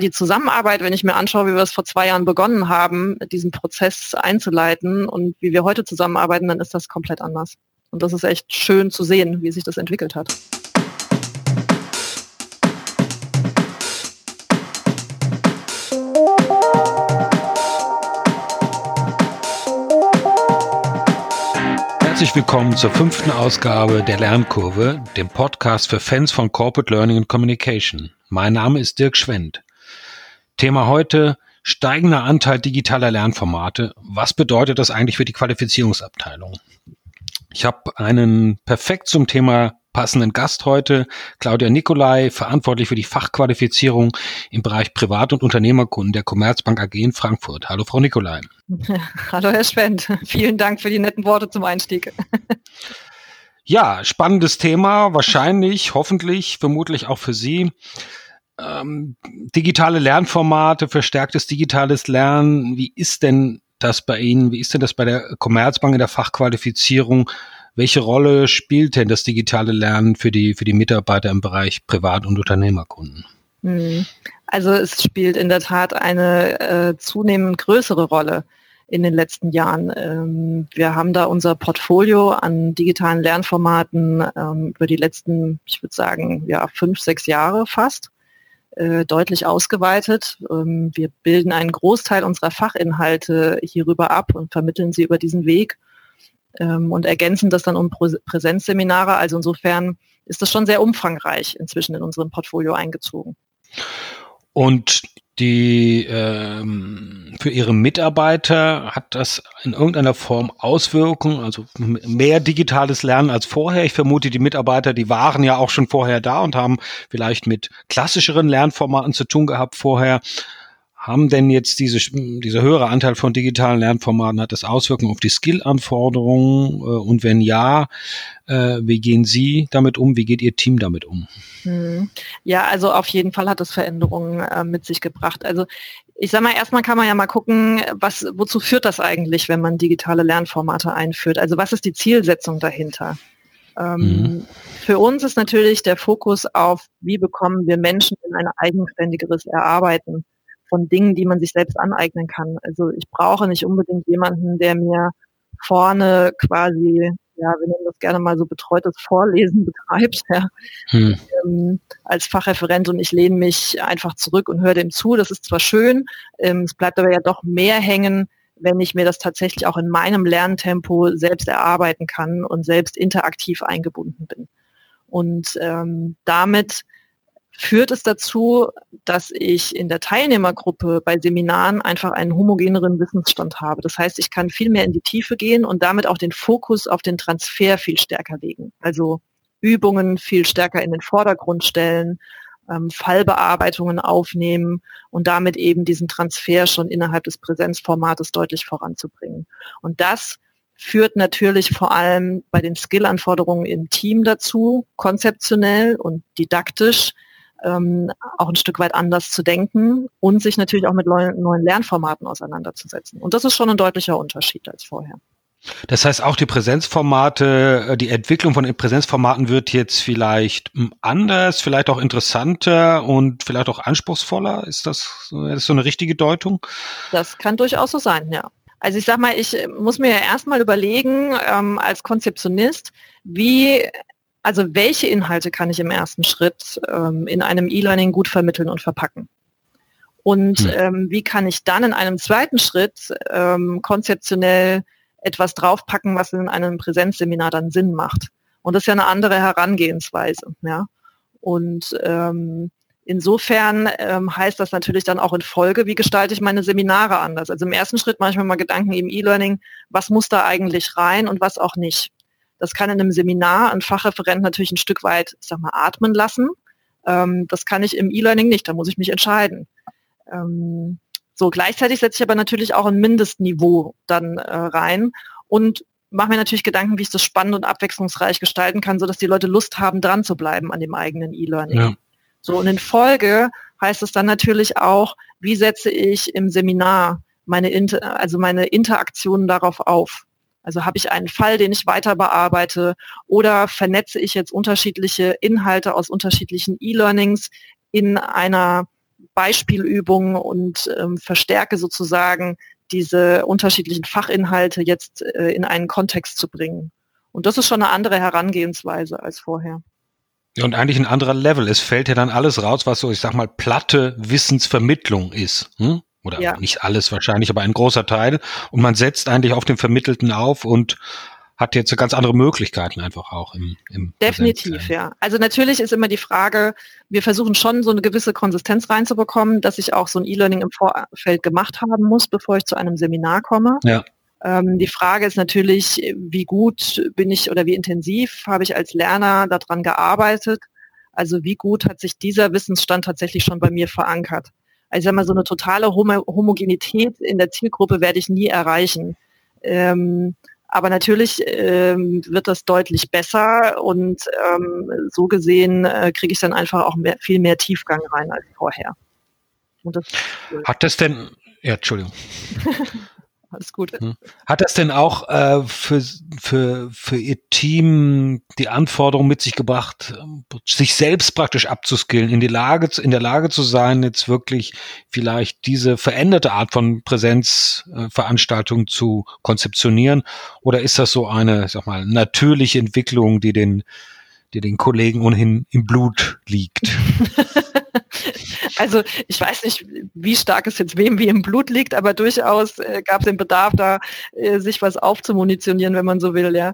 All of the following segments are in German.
die Zusammenarbeit, wenn ich mir anschaue, wie wir es vor zwei Jahren begonnen haben, diesen Prozess einzuleiten und wie wir heute zusammenarbeiten, dann ist das komplett anders. Und das ist echt schön zu sehen, wie sich das entwickelt hat. Herzlich willkommen zur fünften Ausgabe der Lernkurve, dem Podcast für Fans von Corporate Learning and Communication. Mein Name ist Dirk Schwendt. Thema heute steigender Anteil digitaler Lernformate. Was bedeutet das eigentlich für die Qualifizierungsabteilung? Ich habe einen perfekt zum Thema passenden Gast heute, Claudia Nicolai, verantwortlich für die Fachqualifizierung im Bereich Privat- und Unternehmerkunden der Commerzbank AG in Frankfurt. Hallo, Frau Nicolai. Hallo, Herr Schwendt. Vielen Dank für die netten Worte zum Einstieg. Ja, spannendes Thema, wahrscheinlich, hoffentlich, vermutlich auch für Sie ähm, digitale Lernformate, verstärktes digitales Lernen. Wie ist denn das bei Ihnen? Wie ist denn das bei der Commerzbank in der Fachqualifizierung? Welche Rolle spielt denn das digitale Lernen für die, für die Mitarbeiter im Bereich Privat- und Unternehmerkunden? Hm. Also es spielt in der Tat eine äh, zunehmend größere Rolle in den letzten Jahren. Ähm, wir haben da unser Portfolio an digitalen Lernformaten ähm, über die letzten, ich würde sagen, ja, fünf, sechs Jahre fast äh, deutlich ausgeweitet. Ähm, wir bilden einen Großteil unserer Fachinhalte hierüber ab und vermitteln sie über diesen Weg ähm, und ergänzen das dann um Präsenzseminare. Also insofern ist das schon sehr umfangreich inzwischen in unserem Portfolio eingezogen. Und die ähm, für ihre Mitarbeiter hat das in irgendeiner Form Auswirkungen, also mehr digitales Lernen als vorher. Ich vermute, die Mitarbeiter, die waren ja auch schon vorher da und haben vielleicht mit klassischeren Lernformaten zu tun gehabt vorher. Haben denn jetzt diese, dieser höhere Anteil von digitalen Lernformaten, hat das Auswirkungen auf die Skill-Anforderungen? Äh, und wenn ja, äh, wie gehen Sie damit um? Wie geht Ihr Team damit um? Hm. Ja, also auf jeden Fall hat es Veränderungen äh, mit sich gebracht. Also ich sage mal, erstmal kann man ja mal gucken, was, wozu führt das eigentlich, wenn man digitale Lernformate einführt? Also was ist die Zielsetzung dahinter? Ähm, mhm. Für uns ist natürlich der Fokus auf, wie bekommen wir Menschen in ein eigenständigeres Erarbeiten von Dingen, die man sich selbst aneignen kann. Also ich brauche nicht unbedingt jemanden, der mir vorne quasi, ja, wir nennen das gerne mal so betreutes Vorlesen betreibt, ja, hm. ähm, als Fachreferent und ich lehne mich einfach zurück und höre dem zu. Das ist zwar schön, ähm, es bleibt aber ja doch mehr hängen, wenn ich mir das tatsächlich auch in meinem Lerntempo selbst erarbeiten kann und selbst interaktiv eingebunden bin. Und ähm, damit führt es dazu, dass ich in der Teilnehmergruppe bei Seminaren einfach einen homogeneren Wissensstand habe. Das heißt, ich kann viel mehr in die Tiefe gehen und damit auch den Fokus auf den Transfer viel stärker legen. Also Übungen viel stärker in den Vordergrund stellen, ähm, Fallbearbeitungen aufnehmen und damit eben diesen Transfer schon innerhalb des Präsenzformates deutlich voranzubringen. Und das führt natürlich vor allem bei den Skill-Anforderungen im Team dazu, konzeptionell und didaktisch, ähm, auch ein Stück weit anders zu denken und sich natürlich auch mit neuen, Lernformaten auseinanderzusetzen. Und das ist schon ein deutlicher Unterschied als vorher. Das heißt, auch die Präsenzformate, äh, die Entwicklung von Präsenzformaten wird jetzt vielleicht hm, anders, vielleicht auch interessanter und vielleicht auch anspruchsvoller. Ist das, ist das so eine richtige Deutung? Das kann durchaus so sein, ja. Also ich sag mal, ich muss mir ja erstmal überlegen, ähm, als Konzeptionist, wie also welche Inhalte kann ich im ersten Schritt ähm, in einem E-Learning gut vermitteln und verpacken? Und hm. ähm, wie kann ich dann in einem zweiten Schritt ähm, konzeptionell etwas draufpacken, was in einem Präsenzseminar dann Sinn macht? Und das ist ja eine andere Herangehensweise. Ja? Und ähm, insofern ähm, heißt das natürlich dann auch in Folge, wie gestalte ich meine Seminare anders? Also im ersten Schritt manchmal mal Gedanken im E-Learning, was muss da eigentlich rein und was auch nicht. Das kann in einem Seminar ein Fachreferent natürlich ein Stück weit, ich sag mal, atmen lassen. Ähm, das kann ich im E-Learning nicht, da muss ich mich entscheiden. Ähm, so, gleichzeitig setze ich aber natürlich auch ein Mindestniveau dann äh, rein und mache mir natürlich Gedanken, wie ich das spannend und abwechslungsreich gestalten kann, sodass die Leute Lust haben, dran zu bleiben an dem eigenen E-Learning. Ja. So, und in Folge heißt es dann natürlich auch, wie setze ich im Seminar meine, Inter also meine Interaktionen darauf auf. Also habe ich einen Fall, den ich weiter bearbeite oder vernetze ich jetzt unterschiedliche Inhalte aus unterschiedlichen E-Learnings in einer Beispielübungen und ähm, verstärke sozusagen diese unterschiedlichen Fachinhalte jetzt äh, in einen Kontext zu bringen. Und das ist schon eine andere Herangehensweise als vorher. Und eigentlich ein anderer Level. Es fällt ja dann alles raus, was so, ich sag mal, platte Wissensvermittlung ist. Hm? Oder ja. nicht alles wahrscheinlich, aber ein großer Teil. Und man setzt eigentlich auf den Vermittelten auf und hat jetzt ganz andere Möglichkeiten einfach auch im, im Definitiv, ja. Also natürlich ist immer die Frage, wir versuchen schon so eine gewisse Konsistenz reinzubekommen, dass ich auch so ein E-Learning im Vorfeld gemacht haben muss, bevor ich zu einem Seminar komme. Ja. Ähm, die Frage ist natürlich, wie gut bin ich oder wie intensiv habe ich als Lerner daran gearbeitet? Also wie gut hat sich dieser Wissensstand tatsächlich schon bei mir verankert? Also ich sag mal, so eine totale Homo Homogenität in der Zielgruppe werde ich nie erreichen. Ähm, aber natürlich ähm, wird das deutlich besser und ähm, so gesehen äh, kriege ich dann einfach auch mehr, viel mehr Tiefgang rein als vorher. Das Hat das denn, ja, Entschuldigung. alles gut. Hm. Hat das denn auch äh, für, für, für Ihr Team die Anforderung mit sich gebracht, sich selbst praktisch abzuskillen, in, die Lage, in der Lage zu sein, jetzt wirklich vielleicht diese veränderte Art von Präsenzveranstaltung zu konzeptionieren? Oder ist das so eine, sag mal, natürliche Entwicklung, die den, die den Kollegen ohnehin im Blut liegt? Also ich weiß nicht, wie stark es jetzt wem wie im Blut liegt, aber durchaus äh, gab es den Bedarf da, äh, sich was aufzumunitionieren, wenn man so will. Ja,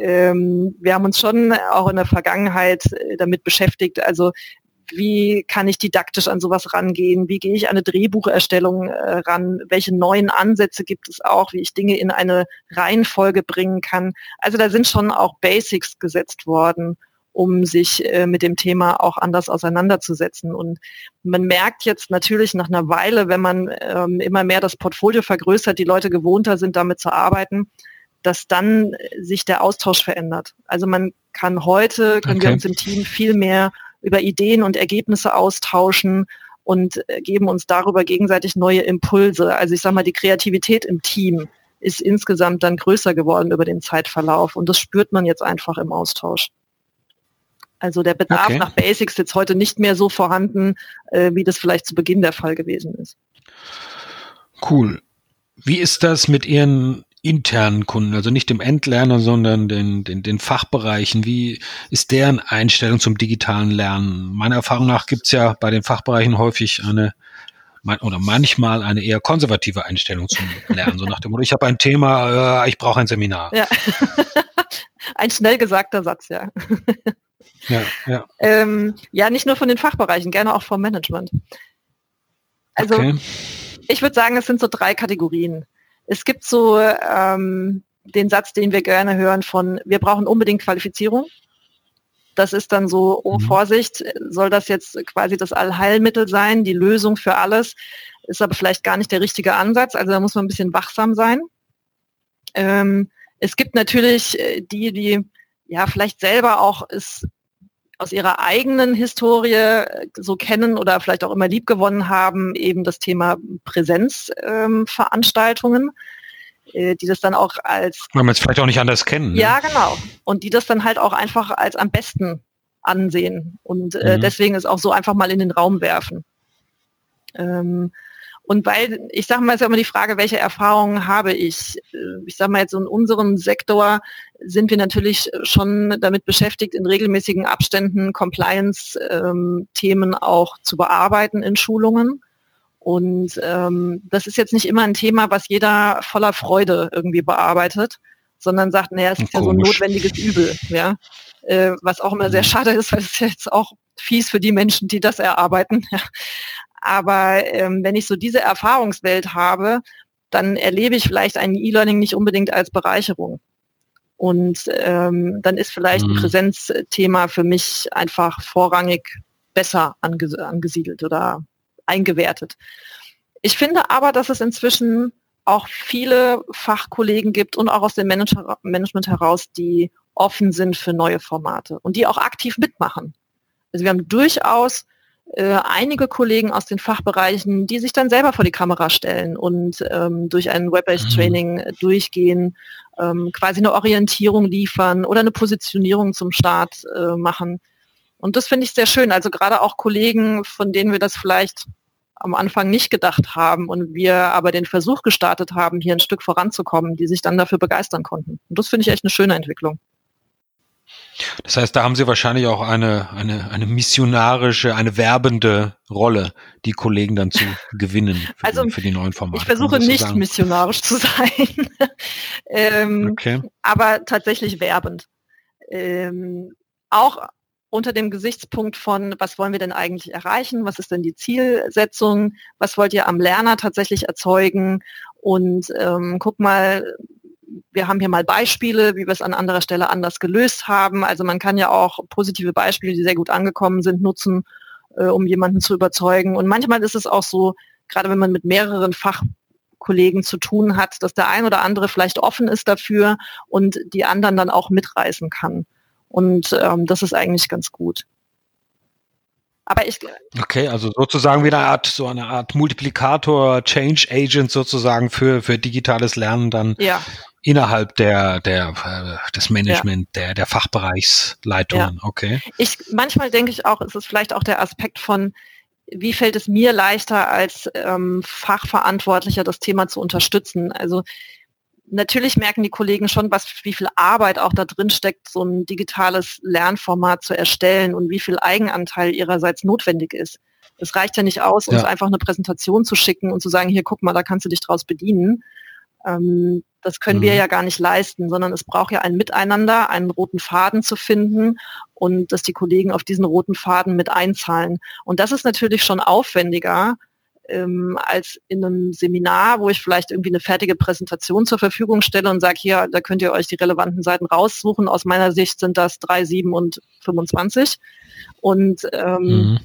ähm, wir haben uns schon auch in der Vergangenheit äh, damit beschäftigt. Also wie kann ich didaktisch an sowas rangehen? Wie gehe ich an eine Drehbucherstellung äh, ran? Welche neuen Ansätze gibt es auch, wie ich Dinge in eine Reihenfolge bringen kann? Also da sind schon auch Basics gesetzt worden um sich äh, mit dem Thema auch anders auseinanderzusetzen. Und man merkt jetzt natürlich nach einer Weile, wenn man ähm, immer mehr das Portfolio vergrößert, die Leute gewohnter sind, damit zu arbeiten, dass dann sich der Austausch verändert. Also man kann heute, können okay. wir uns im Team viel mehr über Ideen und Ergebnisse austauschen und äh, geben uns darüber gegenseitig neue Impulse. Also ich sage mal, die Kreativität im Team ist insgesamt dann größer geworden über den Zeitverlauf und das spürt man jetzt einfach im Austausch. Also der Bedarf okay. nach Basics ist jetzt heute nicht mehr so vorhanden, äh, wie das vielleicht zu Beginn der Fall gewesen ist. Cool. Wie ist das mit Ihren internen Kunden, also nicht dem Endlerner, sondern den, den, den Fachbereichen? Wie ist deren Einstellung zum digitalen Lernen? Meiner Erfahrung nach gibt es ja bei den Fachbereichen häufig eine oder manchmal eine eher konservative Einstellung zum Lernen, so nach dem Motto, ich habe ein Thema, äh, ich brauche ein Seminar. Ja. ein schnell gesagter Satz, ja. Ja, ja. Ähm, ja, nicht nur von den Fachbereichen, gerne auch vom Management. Also okay. ich würde sagen, es sind so drei Kategorien. Es gibt so ähm, den Satz, den wir gerne hören von, wir brauchen unbedingt Qualifizierung. Das ist dann so, oh mhm. Vorsicht, soll das jetzt quasi das Allheilmittel sein, die Lösung für alles, ist aber vielleicht gar nicht der richtige Ansatz. Also da muss man ein bisschen wachsam sein. Ähm, es gibt natürlich äh, die, die ja vielleicht selber auch es aus ihrer eigenen Historie äh, so kennen oder vielleicht auch immer lieb gewonnen haben, eben das Thema Präsenzveranstaltungen, ähm, äh, die das dann auch als... Weil man es vielleicht auch nicht anders kennen. Ne? Ja, genau. Und die das dann halt auch einfach als am besten ansehen und äh, mhm. deswegen es auch so einfach mal in den Raum werfen. Ähm, und weil, ich sage mal, ist ja immer die Frage, welche Erfahrungen habe ich? Äh, ich sage mal jetzt, so in unserem Sektor sind wir natürlich schon damit beschäftigt, in regelmäßigen Abständen Compliance-Themen ähm, auch zu bearbeiten in Schulungen. Und ähm, das ist jetzt nicht immer ein Thema, was jeder voller Freude irgendwie bearbeitet, sondern sagt, naja, es ist ja so ein notwendiges Übel, ja. Äh, was auch immer sehr mhm. schade ist, weil es ist jetzt auch fies für die Menschen, die das erarbeiten. Ja. Aber ähm, wenn ich so diese Erfahrungswelt habe, dann erlebe ich vielleicht ein E-Learning nicht unbedingt als Bereicherung. Und ähm, dann ist vielleicht mhm. ein Präsenzthema für mich einfach vorrangig besser anges angesiedelt oder eingewertet. Ich finde aber, dass es inzwischen auch viele Fachkollegen gibt und auch aus dem Manager Management heraus, die offen sind für neue Formate und die auch aktiv mitmachen. Also wir haben durchaus äh, einige Kollegen aus den Fachbereichen, die sich dann selber vor die Kamera stellen und ähm, durch ein Web-based mhm. Mhm. durchgehen, ähm, quasi eine Orientierung liefern oder eine Positionierung zum Start äh, machen. Und das finde ich sehr schön. Also gerade auch Kollegen, von denen wir das vielleicht am Anfang nicht gedacht haben und wir aber den Versuch gestartet haben, hier ein Stück voranzukommen, die sich dann dafür begeistern konnten. Und das finde ich echt eine schöne Entwicklung. Das heißt, da haben Sie wahrscheinlich auch eine, eine, eine missionarische, eine werbende Rolle, die Kollegen dann zu gewinnen für, also, die, für die neuen Formate. Ich versuche nicht sagen. missionarisch zu sein, ähm, okay. aber tatsächlich werbend. Ähm, auch unter dem Gesichtspunkt von, was wollen wir denn eigentlich erreichen, was ist denn die Zielsetzung, was wollt ihr am Lerner tatsächlich erzeugen und ähm, guck mal, wir haben hier mal Beispiele, wie wir es an anderer Stelle anders gelöst haben. Also man kann ja auch positive Beispiele, die sehr gut angekommen sind, nutzen, äh, um jemanden zu überzeugen. Und manchmal ist es auch so, gerade wenn man mit mehreren Fachkollegen zu tun hat, dass der ein oder andere vielleicht offen ist dafür und die anderen dann auch mitreißen kann. Und ähm, das ist eigentlich ganz gut. Aber ich okay, also sozusagen wieder eine Art so eine Art Multiplikator, Change Agent sozusagen für für digitales Lernen dann ja innerhalb der, der, äh, des Management, ja. der, der Fachbereichsleitungen. Ja. Okay. Ich, manchmal denke ich auch, ist es vielleicht auch der Aspekt von, wie fällt es mir leichter als ähm, Fachverantwortlicher, das Thema zu unterstützen? Also natürlich merken die Kollegen schon, was, wie viel Arbeit auch da drin steckt, so ein digitales Lernformat zu erstellen und wie viel Eigenanteil ihrerseits notwendig ist. Es reicht ja nicht aus, uns ja. einfach eine Präsentation zu schicken und zu sagen, hier guck mal, da kannst du dich draus bedienen. Ähm, das können mhm. wir ja gar nicht leisten, sondern es braucht ja ein Miteinander, einen roten Faden zu finden und dass die Kollegen auf diesen roten Faden mit einzahlen. Und das ist natürlich schon aufwendiger ähm, als in einem Seminar, wo ich vielleicht irgendwie eine fertige Präsentation zur Verfügung stelle und sage, hier, da könnt ihr euch die relevanten Seiten raussuchen. Aus meiner Sicht sind das 3, 7 und 25. Und ähm, mhm.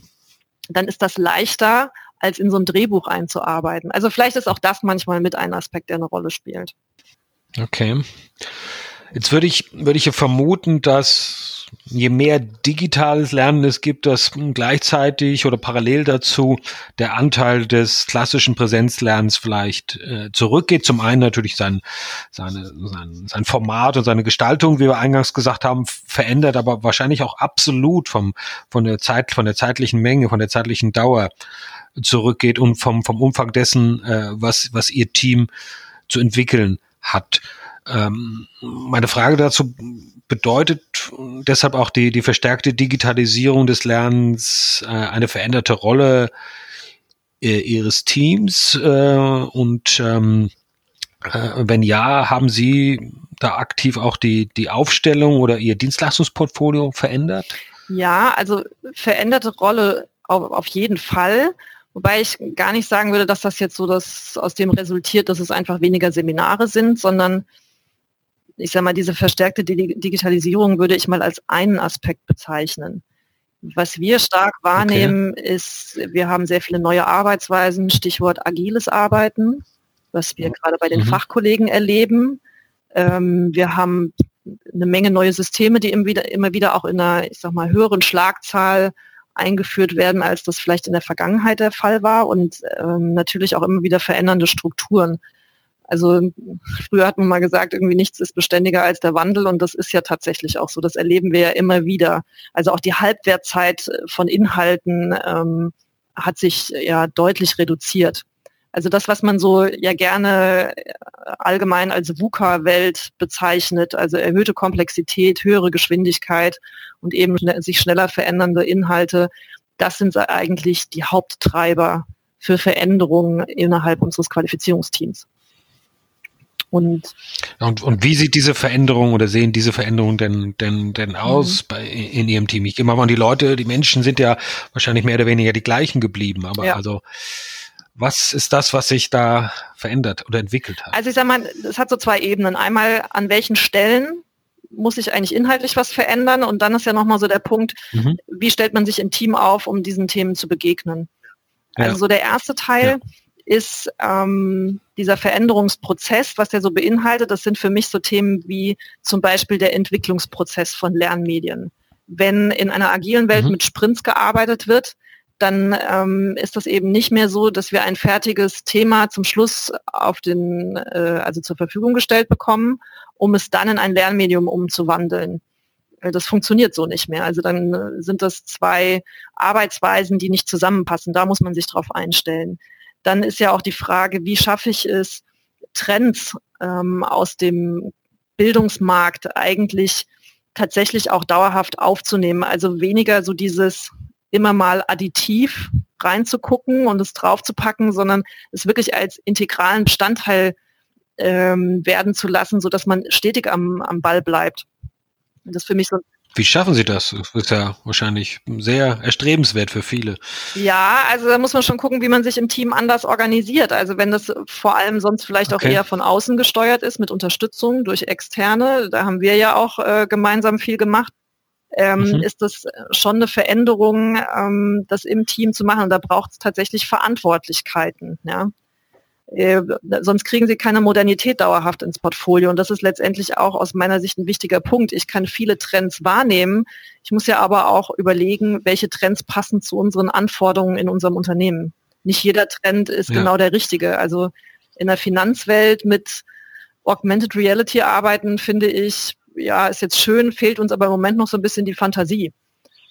dann ist das leichter, als in so ein Drehbuch einzuarbeiten. Also vielleicht ist auch das manchmal mit ein Aspekt, der eine Rolle spielt. Okay. Jetzt würde ich, würde ich vermuten, dass je mehr digitales Lernen es gibt, dass gleichzeitig oder parallel dazu der Anteil des klassischen Präsenzlernens vielleicht äh, zurückgeht. Zum einen natürlich sein, seine, sein, sein Format und seine Gestaltung, wie wir eingangs gesagt haben, verändert, aber wahrscheinlich auch absolut vom, von der Zeit, von der zeitlichen Menge, von der zeitlichen Dauer zurückgeht und vom, vom Umfang dessen, äh, was, was ihr Team zu entwickeln hat. Ähm, meine Frage dazu bedeutet deshalb auch die, die verstärkte Digitalisierung des Lernens äh, eine veränderte Rolle äh, Ihres Teams äh, und ähm, äh, wenn ja, haben Sie da aktiv auch die, die Aufstellung oder Ihr Dienstleistungsportfolio verändert? Ja, also veränderte Rolle auf, auf jeden Fall. Wobei ich gar nicht sagen würde, dass das jetzt so das aus dem resultiert, dass es einfach weniger Seminare sind, sondern ich sage mal, diese verstärkte Digitalisierung würde ich mal als einen Aspekt bezeichnen. Was wir stark wahrnehmen, okay. ist, wir haben sehr viele neue Arbeitsweisen, Stichwort agiles Arbeiten, was wir gerade bei den mhm. Fachkollegen erleben. Ähm, wir haben eine Menge neue Systeme, die immer wieder, immer wieder auch in einer, ich sag mal, höheren Schlagzahl eingeführt werden, als das vielleicht in der Vergangenheit der Fall war und ähm, natürlich auch immer wieder verändernde Strukturen. Also früher hat man mal gesagt, irgendwie nichts ist beständiger als der Wandel und das ist ja tatsächlich auch so. Das erleben wir ja immer wieder. Also auch die Halbwertzeit von Inhalten ähm, hat sich ja deutlich reduziert. Also das, was man so ja gerne äh, allgemein als VUCA-Welt bezeichnet, also erhöhte Komplexität, höhere Geschwindigkeit und eben sich schneller verändernde Inhalte, das sind eigentlich die Haupttreiber für Veränderungen innerhalb unseres Qualifizierungsteams. Und, und, und wie sieht diese Veränderung oder sehen diese Veränderungen denn, denn, denn aus mhm. bei, in Ihrem Team? Ich gehe mal an, die Leute, die Menschen sind ja wahrscheinlich mehr oder weniger die gleichen geblieben, aber ja. also was ist das, was sich da verändert oder entwickelt hat? Also ich sage mal, es hat so zwei Ebenen. Einmal, an welchen Stellen muss sich eigentlich inhaltlich was verändern? Und dann ist ja nochmal so der Punkt, mhm. wie stellt man sich im Team auf, um diesen Themen zu begegnen? Ja. Also so der erste Teil ja. Ist ähm, dieser Veränderungsprozess, was der so beinhaltet. Das sind für mich so Themen wie zum Beispiel der Entwicklungsprozess von Lernmedien. Wenn in einer agilen Welt mhm. mit Sprints gearbeitet wird, dann ähm, ist das eben nicht mehr so, dass wir ein fertiges Thema zum Schluss auf den, äh, also zur Verfügung gestellt bekommen, um es dann in ein Lernmedium umzuwandeln. Das funktioniert so nicht mehr. Also dann äh, sind das zwei Arbeitsweisen, die nicht zusammenpassen. Da muss man sich drauf einstellen. Dann ist ja auch die Frage, wie schaffe ich es, Trends ähm, aus dem Bildungsmarkt eigentlich tatsächlich auch dauerhaft aufzunehmen. Also weniger so dieses immer mal additiv reinzugucken und es draufzupacken, sondern es wirklich als integralen Bestandteil ähm, werden zu lassen, sodass man stetig am, am Ball bleibt. Das ist für mich so wie schaffen Sie das? Das ist ja wahrscheinlich sehr erstrebenswert für viele. Ja, also da muss man schon gucken, wie man sich im Team anders organisiert. Also wenn das vor allem sonst vielleicht okay. auch eher von außen gesteuert ist mit Unterstützung durch Externe, da haben wir ja auch äh, gemeinsam viel gemacht, ähm, mhm. ist das schon eine Veränderung, ähm, das im Team zu machen. Und da braucht es tatsächlich Verantwortlichkeiten. Ja? Äh, sonst kriegen sie keine Modernität dauerhaft ins Portfolio. Und das ist letztendlich auch aus meiner Sicht ein wichtiger Punkt. Ich kann viele Trends wahrnehmen. Ich muss ja aber auch überlegen, welche Trends passen zu unseren Anforderungen in unserem Unternehmen. Nicht jeder Trend ist ja. genau der richtige. Also in der Finanzwelt mit Augmented Reality arbeiten, finde ich, ja, ist jetzt schön, fehlt uns aber im Moment noch so ein bisschen die Fantasie.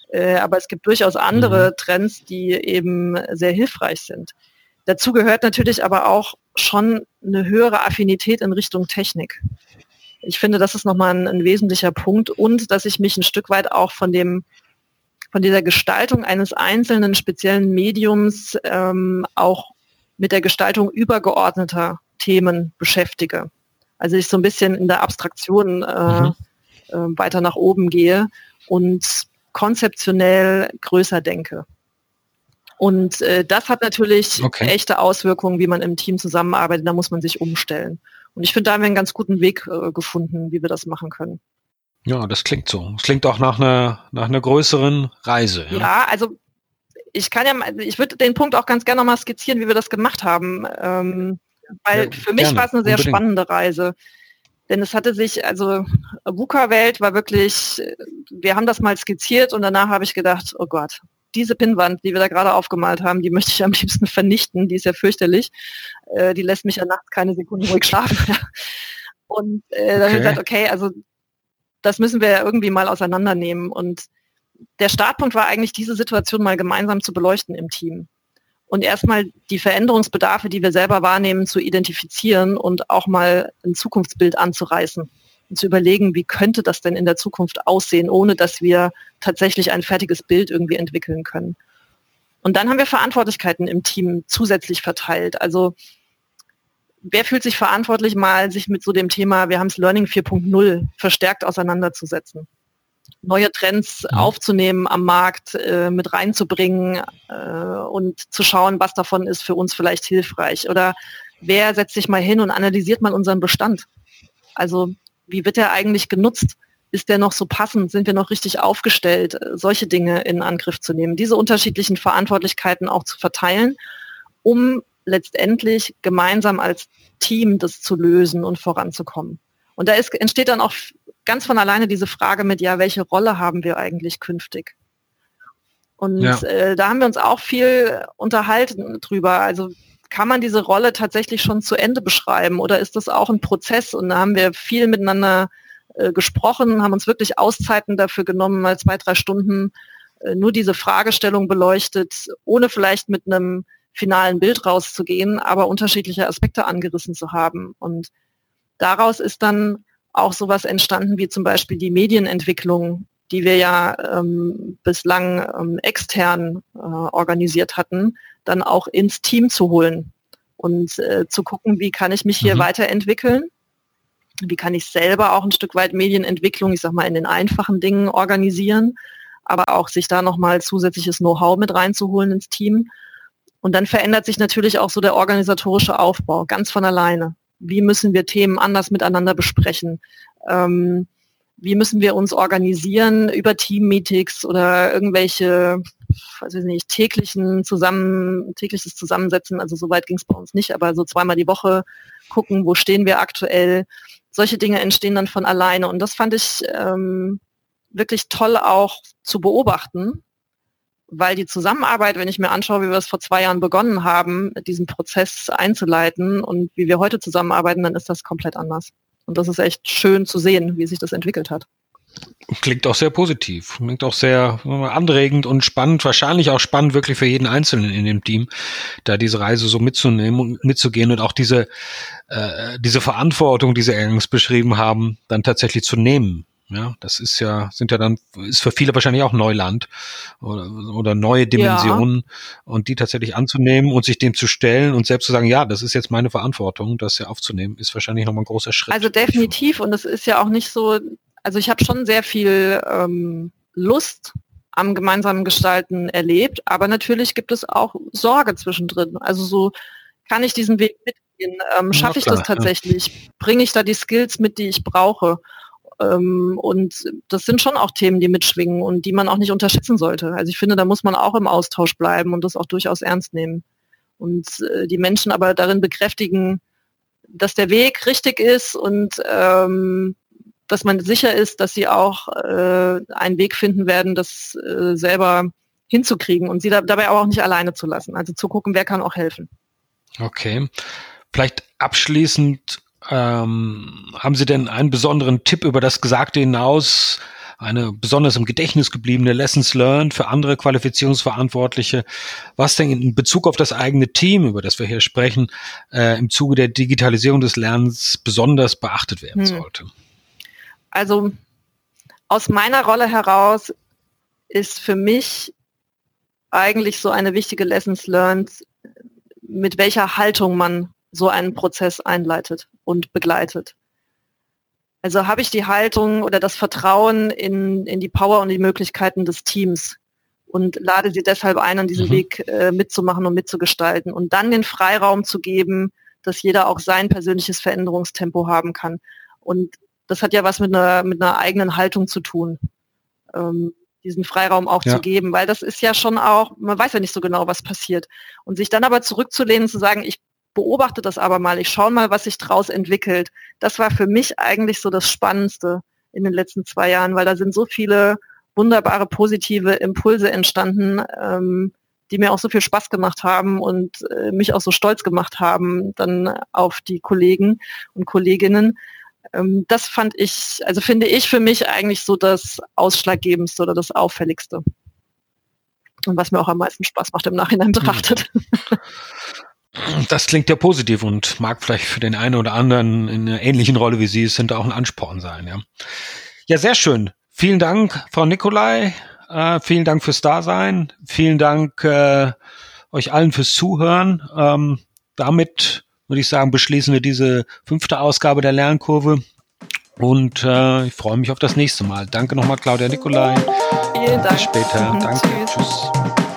Äh, aber es gibt durchaus andere mhm. Trends, die eben sehr hilfreich sind. Dazu gehört natürlich aber auch schon eine höhere Affinität in Richtung Technik. Ich finde, das ist nochmal ein, ein wesentlicher Punkt und dass ich mich ein Stück weit auch von dem von dieser Gestaltung eines einzelnen speziellen Mediums ähm, auch mit der Gestaltung übergeordneter Themen beschäftige. Also ich so ein bisschen in der Abstraktion äh, mhm. äh, weiter nach oben gehe und konzeptionell größer denke. Und äh, das hat natürlich okay. echte Auswirkungen, wie man im Team zusammenarbeitet. Da muss man sich umstellen. Und ich finde, da haben wir einen ganz guten Weg äh, gefunden, wie wir das machen können. Ja, das klingt so. Es klingt auch nach einer, nach einer größeren Reise. Ja, ja also ich kann ja, ich würde den Punkt auch ganz gerne nochmal skizzieren, wie wir das gemacht haben. Ähm, weil ja, für mich war es eine sehr unbedingt. spannende Reise. Denn es hatte sich, also VUCA-Welt war wirklich, wir haben das mal skizziert und danach habe ich gedacht, oh Gott, diese Pinnwand, die wir da gerade aufgemalt haben, die möchte ich am liebsten vernichten. Die ist ja fürchterlich. Äh, die lässt mich ja nachts keine Sekunde ruhig schlafen. und äh, dann okay. habe ich gesagt, okay, also das müssen wir ja irgendwie mal auseinandernehmen. Und der Startpunkt war eigentlich, diese Situation mal gemeinsam zu beleuchten im Team. Und erstmal die Veränderungsbedarfe, die wir selber wahrnehmen, zu identifizieren und auch mal ein Zukunftsbild anzureißen zu überlegen, wie könnte das denn in der Zukunft aussehen, ohne dass wir tatsächlich ein fertiges Bild irgendwie entwickeln können. Und dann haben wir Verantwortlichkeiten im Team zusätzlich verteilt. Also wer fühlt sich verantwortlich, mal sich mit so dem Thema, wir haben es Learning 4.0 verstärkt auseinanderzusetzen? Neue Trends aufzunehmen am Markt, äh, mit reinzubringen äh, und zu schauen, was davon ist für uns vielleicht hilfreich. Oder wer setzt sich mal hin und analysiert mal unseren Bestand? Also wie wird er eigentlich genutzt? Ist der noch so passend? Sind wir noch richtig aufgestellt, solche Dinge in Angriff zu nehmen? Diese unterschiedlichen Verantwortlichkeiten auch zu verteilen, um letztendlich gemeinsam als Team das zu lösen und voranzukommen. Und da ist, entsteht dann auch ganz von alleine diese Frage mit, ja, welche Rolle haben wir eigentlich künftig? Und ja. äh, da haben wir uns auch viel unterhalten drüber. Also kann man diese Rolle tatsächlich schon zu Ende beschreiben oder ist das auch ein Prozess? Und da haben wir viel miteinander äh, gesprochen, haben uns wirklich Auszeiten dafür genommen, mal zwei, drei Stunden äh, nur diese Fragestellung beleuchtet, ohne vielleicht mit einem finalen Bild rauszugehen, aber unterschiedliche Aspekte angerissen zu haben. Und daraus ist dann auch sowas entstanden wie zum Beispiel die Medienentwicklung, die wir ja ähm, bislang ähm, extern äh, organisiert hatten, dann auch ins Team zu holen und äh, zu gucken, wie kann ich mich hier mhm. weiterentwickeln, wie kann ich selber auch ein Stück weit Medienentwicklung, ich sag mal, in den einfachen Dingen organisieren, aber auch sich da nochmal zusätzliches Know-how mit reinzuholen ins Team. Und dann verändert sich natürlich auch so der organisatorische Aufbau ganz von alleine. Wie müssen wir Themen anders miteinander besprechen? Ähm, wie müssen wir uns organisieren über Team-Meetings oder irgendwelche, weiß ich nicht, täglichen zusammen, tägliches Zusammensetzen, also so weit ging es bei uns nicht, aber so zweimal die Woche gucken, wo stehen wir aktuell. Solche Dinge entstehen dann von alleine und das fand ich ähm, wirklich toll auch zu beobachten, weil die Zusammenarbeit, wenn ich mir anschaue, wie wir es vor zwei Jahren begonnen haben, diesen Prozess einzuleiten und wie wir heute zusammenarbeiten, dann ist das komplett anders. Und das ist echt schön zu sehen, wie sich das entwickelt hat. Klingt auch sehr positiv, klingt auch sehr anregend und spannend, wahrscheinlich auch spannend wirklich für jeden Einzelnen in dem Team, da diese Reise so mitzunehmen und mitzugehen und auch diese, äh, diese Verantwortung, die Sie eingangs beschrieben haben, dann tatsächlich zu nehmen. Ja, das ist ja, sind ja dann, ist für viele wahrscheinlich auch Neuland oder, oder neue Dimensionen ja. und die tatsächlich anzunehmen und sich dem zu stellen und selbst zu sagen, ja, das ist jetzt meine Verantwortung, das ja aufzunehmen, ist wahrscheinlich nochmal ein großer Schritt. Also definitiv und es ist ja auch nicht so, also ich habe schon sehr viel ähm, Lust am gemeinsamen Gestalten erlebt, aber natürlich gibt es auch Sorge zwischendrin. Also so kann ich diesen Weg mitgehen, ähm, schaffe ich das tatsächlich, ja. bringe ich da die Skills mit, die ich brauche. Ähm, und das sind schon auch Themen, die mitschwingen und die man auch nicht unterschätzen sollte. Also ich finde, da muss man auch im Austausch bleiben und das auch durchaus ernst nehmen. Und äh, die Menschen aber darin bekräftigen, dass der Weg richtig ist und ähm, dass man sicher ist, dass sie auch äh, einen Weg finden werden, das äh, selber hinzukriegen und sie da, dabei aber auch nicht alleine zu lassen. Also zu gucken, wer kann auch helfen. Okay. Vielleicht abschließend, ähm, haben Sie denn einen besonderen Tipp über das Gesagte hinaus, eine besonders im Gedächtnis gebliebene Lessons learned für andere Qualifizierungsverantwortliche, was denn in Bezug auf das eigene Team, über das wir hier sprechen, äh, im Zuge der Digitalisierung des Lernens besonders beachtet werden hm. sollte? Also aus meiner Rolle heraus ist für mich eigentlich so eine wichtige Lessons learned, mit welcher Haltung man so einen Prozess einleitet und begleitet. Also habe ich die Haltung oder das Vertrauen in, in die Power und die Möglichkeiten des Teams und lade sie deshalb ein, an diesem mhm. Weg äh, mitzumachen und mitzugestalten und dann den Freiraum zu geben, dass jeder auch sein persönliches Veränderungstempo haben kann. Und das hat ja was mit einer, mit einer eigenen Haltung zu tun, ähm, diesen Freiraum auch ja. zu geben, weil das ist ja schon auch, man weiß ja nicht so genau, was passiert. Und sich dann aber zurückzulehnen, zu sagen, ich beobachte das aber mal, ich schaue mal, was sich daraus entwickelt. Das war für mich eigentlich so das Spannendste in den letzten zwei Jahren, weil da sind so viele wunderbare positive Impulse entstanden, ähm, die mir auch so viel Spaß gemacht haben und äh, mich auch so stolz gemacht haben dann auf die Kollegen und Kolleginnen. Ähm, das fand ich, also finde ich für mich eigentlich so das Ausschlaggebendste oder das Auffälligste. Und was mir auch am meisten Spaß macht im Nachhinein betrachtet. Das klingt ja positiv und mag vielleicht für den einen oder anderen in einer ähnlichen Rolle wie Sie es sind auch ein Ansporn sein. Ja, ja sehr schön. Vielen Dank, Frau Nikolai. Äh, vielen Dank fürs Dasein. Vielen Dank äh, euch allen fürs Zuhören. Ähm, damit würde ich sagen, beschließen wir diese fünfte Ausgabe der Lernkurve. Und äh, ich freue mich auf das nächste Mal. Danke nochmal, Claudia Nikolai. Vielen Dank. Bis später. Danke. Tschüss. Tschüss.